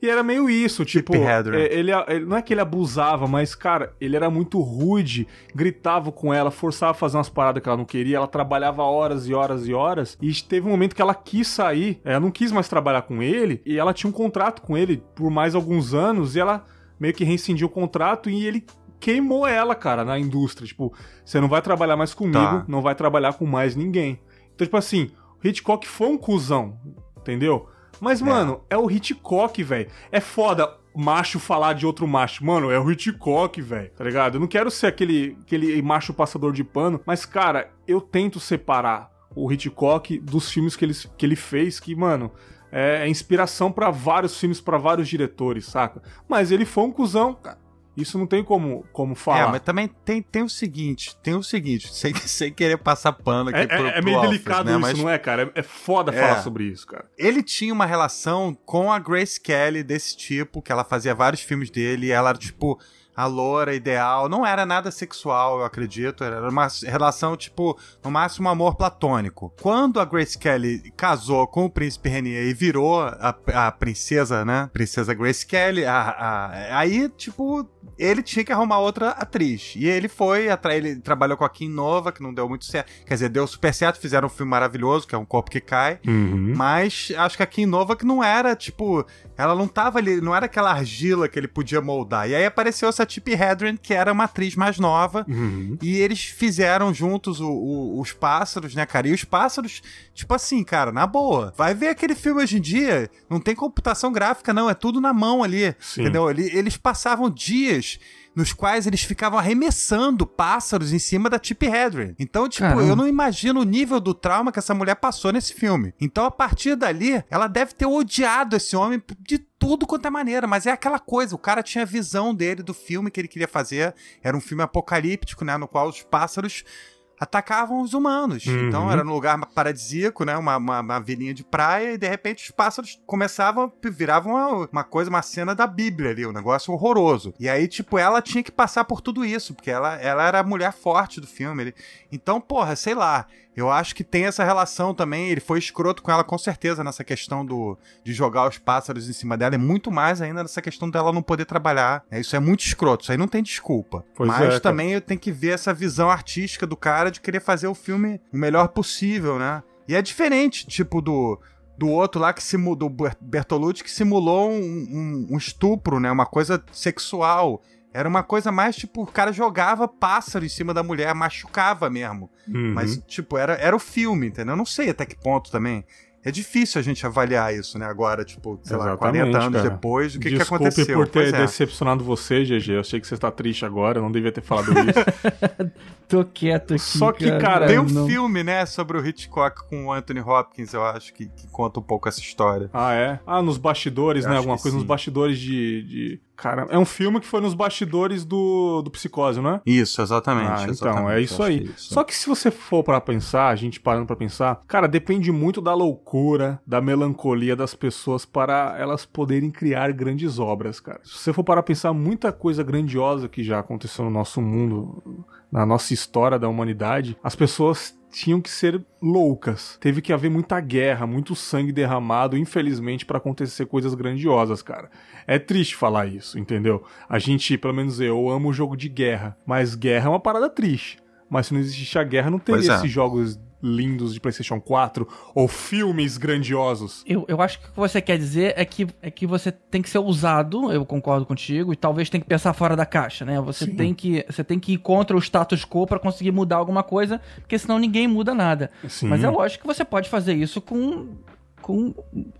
E era meio isso, tipo, é, ele, ele, não é que ele abusava, mas, cara, ele era muito rude, gritava com ela, forçava a fazer umas paradas que ela não queria, ela trabalhava horas e horas e horas, e teve um momento que ela quis sair, ela não quis mais trabalhar com ele, e ela tinha um contrato com ele por mais alguns anos, e ela meio que rescindiu o contrato, e ele queimou ela, cara, na indústria, tipo, você não vai trabalhar mais comigo, tá. não vai trabalhar com mais ninguém. Então, tipo assim, o Hitchcock foi um cuzão, entendeu? Mas, é. mano, é o Hitchcock, velho. É foda macho falar de outro macho. Mano, é o Hitchcock, velho. Tá ligado? Eu não quero ser aquele, aquele macho passador de pano, mas, cara, eu tento separar o Hitchcock dos filmes que ele, que ele fez, que, mano, é, é inspiração para vários filmes, para vários diretores, saca? Mas ele foi um cuzão, cara. Isso não tem como, como falar. É, mas também tem, tem o seguinte, tem o seguinte, sem, sem querer passar pano aqui é, pro, é, é meio delicado né? isso, mas... não é, cara? É, é foda é. falar sobre isso, cara. Ele tinha uma relação com a Grace Kelly desse tipo, que ela fazia vários filmes dele, e ela era, tipo, a loura ideal. Não era nada sexual, eu acredito. Era uma relação, tipo, no máximo um amor platônico. Quando a Grace Kelly casou com o príncipe Renier e virou a, a princesa, né? Princesa Grace Kelly, a, a, aí, tipo, ele tinha que arrumar outra atriz. E ele foi, ele trabalhou com a Kim Nova, que não deu muito certo. Quer dizer, deu super certo, fizeram um filme maravilhoso, que é Um Corpo que Cai. Uhum. Mas acho que a Kim Nova que não era, tipo, ela não tava ali, não era aquela argila que ele podia moldar. E aí apareceu essa Tippi Hedren, que era uma atriz mais nova. Uhum. E eles fizeram juntos o, o, os pássaros, né, cara? E os pássaros, tipo assim, cara, na boa. Vai ver aquele filme hoje em dia, não tem computação gráfica, não, é tudo na mão ali. Sim. Entendeu? Eles passavam dias nos quais eles ficavam arremessando pássaros em cima da Tippi Hedren. Então, tipo, Caramba. eu não imagino o nível do trauma que essa mulher passou nesse filme. Então, a partir dali, ela deve ter odiado esse homem de tudo quanto é maneira, mas é aquela coisa, o cara tinha a visão dele do filme que ele queria fazer, era um filme apocalíptico, né, no qual os pássaros atacavam os humanos. Uhum. Então era num lugar paradisíaco, né? Uma, uma, uma, vilinha de praia, e de repente os pássaros começavam, viravam uma, uma, coisa, uma cena da Bíblia ali, um negócio horroroso. E aí, tipo, ela tinha que passar por tudo isso, porque ela, ela era a mulher forte do filme. Então, porra, sei lá. Eu acho que tem essa relação também. Ele foi escroto com ela, com certeza, nessa questão do, de jogar os pássaros em cima dela. É muito mais ainda nessa questão dela não poder trabalhar. É, isso é muito escroto. Isso aí não tem desculpa. Pois Mas é, também eu tenho que ver essa visão artística do cara de querer fazer o filme o melhor possível, né? E é diferente, tipo, do, do outro lá que simulou, do Bertolucci, que simulou um, um, um estupro, né? Uma coisa sexual. Era uma coisa mais, tipo, o cara jogava pássaro em cima da mulher, machucava mesmo. Uhum. Mas, tipo, era, era o filme, entendeu? Eu não sei até que ponto também é difícil a gente avaliar isso, né? Agora, tipo, sei Exatamente, lá, 40 anos cara. depois, o que, que aconteceu? Desculpe por ter é. decepcionado você, GG. Eu sei que você está triste agora, eu não devia ter falado isso. Tô quieto aqui. Só que, cara. cara tem um não... filme, né, sobre o Hitchcock com o Anthony Hopkins, eu acho, que, que conta um pouco essa história. Ah, é? Ah, nos bastidores, eu né? Alguma coisa sim. nos bastidores de, de, Cara, é um filme que foi nos bastidores do, do Psicose, não é? Isso, exatamente. Ah, então, exatamente, é isso aí. Isso. Só que se você for para pensar, a gente parando para pensar, cara, depende muito da loucura, da melancolia das pessoas para elas poderem criar grandes obras, cara. Se você for para pensar, muita coisa grandiosa que já aconteceu no nosso mundo na nossa história da humanidade, as pessoas tinham que ser loucas. Teve que haver muita guerra, muito sangue derramado, infelizmente, para acontecer coisas grandiosas, cara. É triste falar isso, entendeu? A gente, pelo menos eu, amo o jogo de guerra, mas guerra é uma parada triste. Mas se não existisse a guerra, não teria é. esses jogos lindos de PlayStation 4 ou filmes grandiosos. Eu, eu acho que o que você quer dizer é que, é que você tem que ser ousado, eu concordo contigo, e talvez tem que pensar fora da caixa, né? Você, tem que, você tem que ir contra o status quo para conseguir mudar alguma coisa, porque senão ninguém muda nada. Sim. Mas é lógico que você pode fazer isso com com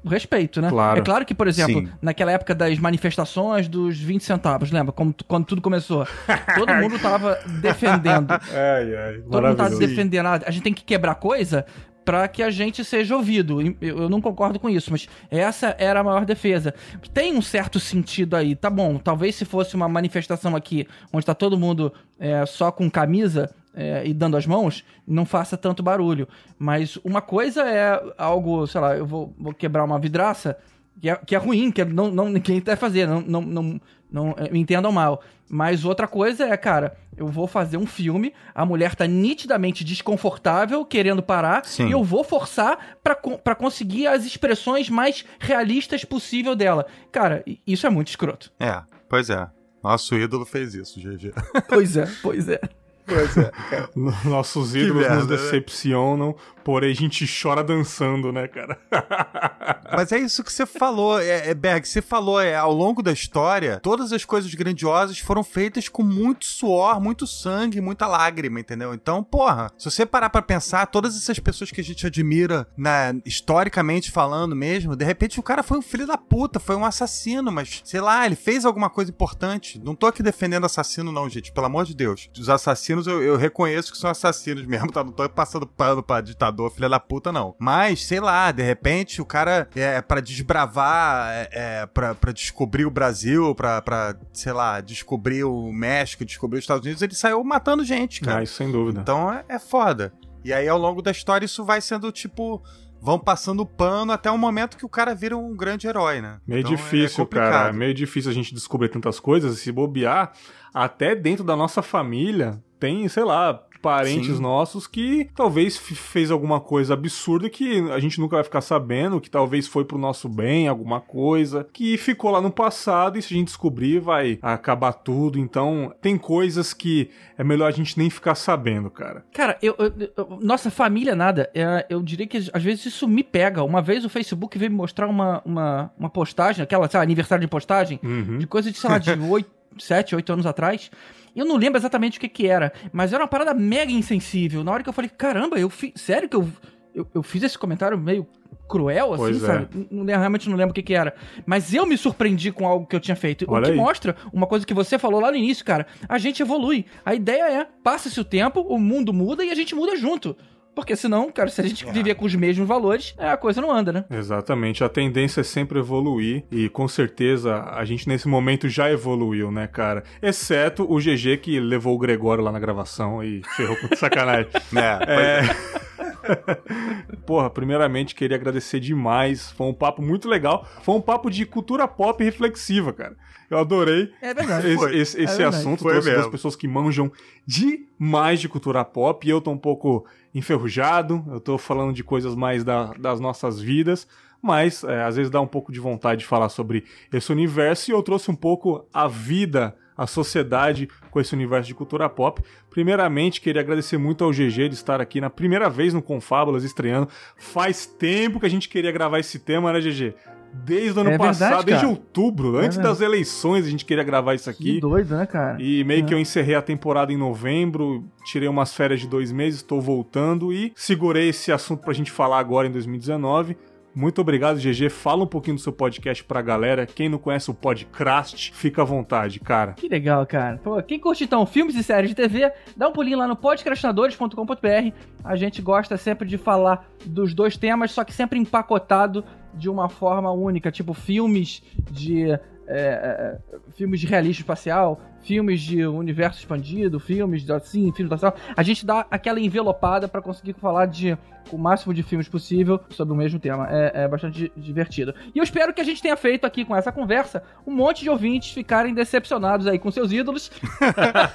respeito, né? Claro. É claro que, por exemplo, Sim. naquela época das manifestações dos 20 centavos, lembra? Como, quando tudo começou. Todo mundo tava defendendo. Ai, ai, Todo mundo tava defendendo. Ah, a gente tem que quebrar coisa para que a gente seja ouvido. Eu não concordo com isso, mas essa era a maior defesa. Tem um certo sentido aí, tá bom. Talvez se fosse uma manifestação aqui onde tá todo mundo é, só com camisa, é, e dando as mãos, não faça tanto barulho. Mas uma coisa é algo, sei lá, eu vou, vou quebrar uma vidraça, que é, que é ruim, que é, não, não, ninguém deve fazer, não, não, não, não é, me entendam mal. Mas outra coisa é, cara, eu vou fazer um filme, a mulher tá nitidamente desconfortável, querendo parar, Sim. e eu vou forçar para conseguir as expressões mais realistas possível dela. Cara, isso é muito escroto. É, pois é. Nosso ídolo fez isso, GG. Pois é, pois é. Pois é, cara. Nossos ídolos merda, nos né? decepcionam, porém a gente chora dançando, né, cara? Mas é isso que você falou, é, é Berg, você falou, é, ao longo da história, todas as coisas grandiosas foram feitas com muito suor, muito sangue, muita lágrima, entendeu? Então, porra, se você parar pra pensar, todas essas pessoas que a gente admira, né, historicamente falando mesmo, de repente o cara foi um filho da puta, foi um assassino, mas, sei lá, ele fez alguma coisa importante. Não tô aqui defendendo assassino não, gente, pelo amor de Deus. Os assassinos eu, eu reconheço que são assassinos mesmo, tá? Não tô passando pano pra ditador filha da puta, não. Mas, sei lá, de repente o cara é para desbravar, é, é pra, pra descobrir o Brasil, pra, pra, sei lá, descobrir o México, descobrir os Estados Unidos, ele saiu matando gente, cara. Ah, isso sem dúvida. Então é, é foda. E aí, ao longo da história, isso vai sendo tipo vão passando pano até o momento que o cara vira um grande herói, né? Meio então, difícil, é cara. Meio difícil a gente descobrir tantas coisas. Se bobear, até dentro da nossa família, tem, sei lá, parentes Sim. nossos que talvez fez alguma coisa absurda que a gente nunca vai ficar sabendo, que talvez foi pro nosso bem, alguma coisa, que ficou lá no passado e se a gente descobrir vai acabar tudo. Então, tem coisas que é melhor a gente nem ficar sabendo, cara. Cara, eu, eu, eu nossa família nada, é, eu diria que às vezes isso me pega. Uma vez o Facebook veio me mostrar uma, uma, uma postagem, aquela, sei lá, aniversário de postagem, uhum. de coisa de, sei lá, de 8, 7, 8 anos atrás. Eu não lembro exatamente o que que era, mas era uma parada mega insensível. Na hora que eu falei, caramba, eu fiz. Sério que eu, eu, eu fiz esse comentário meio cruel, assim, pois é. sabe? Não, realmente não lembro o que que era. Mas eu me surpreendi com algo que eu tinha feito. Olha o que aí. mostra uma coisa que você falou lá no início, cara. A gente evolui. A ideia é, passa-se o tempo, o mundo muda e a gente muda junto. Porque senão, cara, se a gente é. viver com os mesmos valores, a coisa não anda, né? Exatamente. A tendência é sempre evoluir e com certeza a gente nesse momento já evoluiu, né, cara? Exceto o GG que levou o Gregório lá na gravação e ferrou com sacanagem. é, é... Porra, primeiramente queria agradecer demais. Foi um papo muito legal. Foi um papo de cultura pop reflexiva, cara. Eu adorei é verdade, esse, esse, esse é assunto. Foi trouxe duas pessoas que manjam demais de cultura pop e eu tô um pouco enferrujado. Eu tô falando de coisas mais da, das nossas vidas. Mas é, às vezes dá um pouco de vontade de falar sobre esse universo e eu trouxe um pouco a vida a sociedade com esse universo de cultura pop. Primeiramente, queria agradecer muito ao GG de estar aqui na primeira vez no Confábulas estreando. Faz tempo que a gente queria gravar esse tema, né, GG? Desde o ano é passado, verdade, desde outubro, é antes das eleições, a gente queria gravar isso aqui. Que doido, né, cara? E meio é. que eu encerrei a temporada em novembro, tirei umas férias de dois meses, estou voltando e segurei esse assunto pra gente falar agora em 2019 Muito obrigado, GG. Fala um pouquinho do seu podcast pra galera. Quem não conhece o Podcast, fica à vontade, cara. Que legal, cara. Pô, quem curte então filmes e séries de TV, dá um pulinho lá no podcastinadores.com.br. A gente gosta sempre de falar dos dois temas, só que sempre empacotado de uma forma única, tipo filmes de é, é, filmes de realismo espacial, filmes de universo expandido, filmes de assim, filmes da A gente dá aquela envelopada para conseguir falar de o máximo de filmes possível sobre o mesmo tema. É, é, bastante divertido. E eu espero que a gente tenha feito aqui com essa conversa um monte de ouvintes ficarem decepcionados aí com seus ídolos.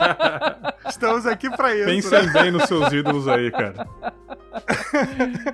Estamos aqui para isso. Pensem né? bem nos seus ídolos aí, cara.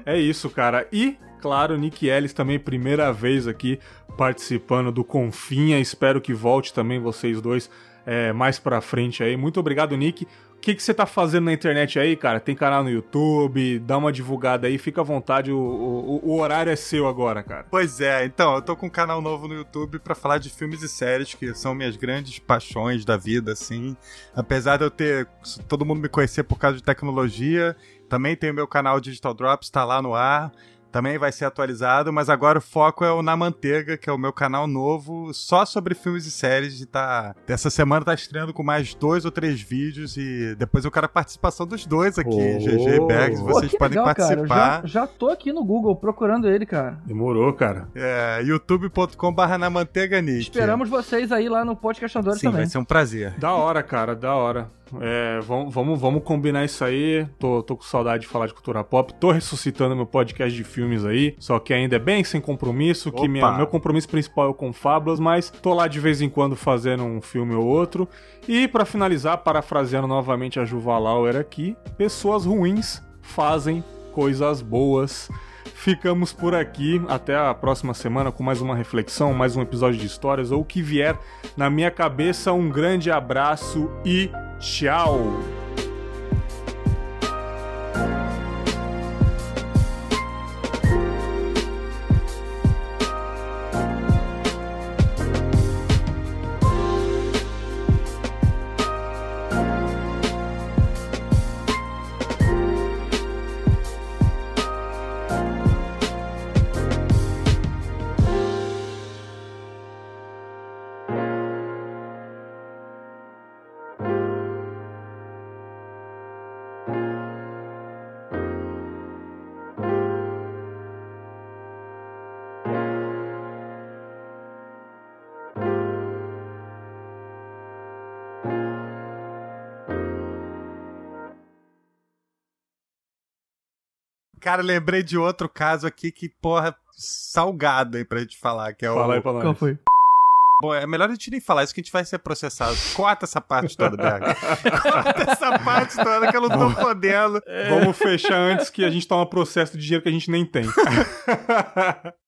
é isso, cara. E claro, Nick Ellis também, primeira vez aqui participando do Confinha. Espero que volte também vocês dois é, mais pra frente aí. Muito obrigado, Nick. O que, que você tá fazendo na internet aí, cara? Tem canal no YouTube, dá uma divulgada aí, fica à vontade, o, o, o, horário é seu agora, cara. Pois é, então, eu tô com um canal novo no YouTube para falar de filmes e séries, que são minhas grandes paixões da vida, assim. Apesar de eu ter todo mundo me conhecer por causa de tecnologia, também tem o meu canal Digital Drops, tá lá no ar também vai ser atualizado, mas agora o foco é o Na Manteiga, que é o meu canal novo só sobre filmes e séries. E tá. Essa semana tá estreando com mais dois ou três vídeos e depois eu quero a participação dos dois aqui, oh. GG e Bergs. Vocês podem legal, participar. Já, já tô aqui no Google procurando ele, cara. Demorou, cara. É, youtube.com/barra na manteiga Nick. Esperamos vocês aí lá no Podcastadores também. Sim, vai ser um prazer. Da hora, cara, da hora. É, vamos, vamos, vamos combinar isso aí. Tô, tô com saudade de falar de cultura pop. Tô ressuscitando meu podcast de filmes aí. Só que ainda é bem sem compromisso. Opa. Que minha, meu compromisso principal é com Fábulas, mas tô lá de vez em quando fazendo um filme ou outro. E para finalizar, parafraseando novamente a Juva Lauer aqui: pessoas ruins fazem coisas boas. Ficamos por aqui. Até a próxima semana com mais uma reflexão, mais um episódio de histórias ou o que vier na minha cabeça. Um grande abraço e Tchau! Cara, lembrei de outro caso aqui que, porra, salgado aí pra gente falar, que é Fala o... aí pra nós. Qual foi? Bom, é melhor a gente nem falar isso que a gente vai ser processado. Corta essa parte toda, Berg. Corta essa parte toda que eu não tô podendo. É. Vamos fechar antes que a gente toma processo de dinheiro que a gente nem tem.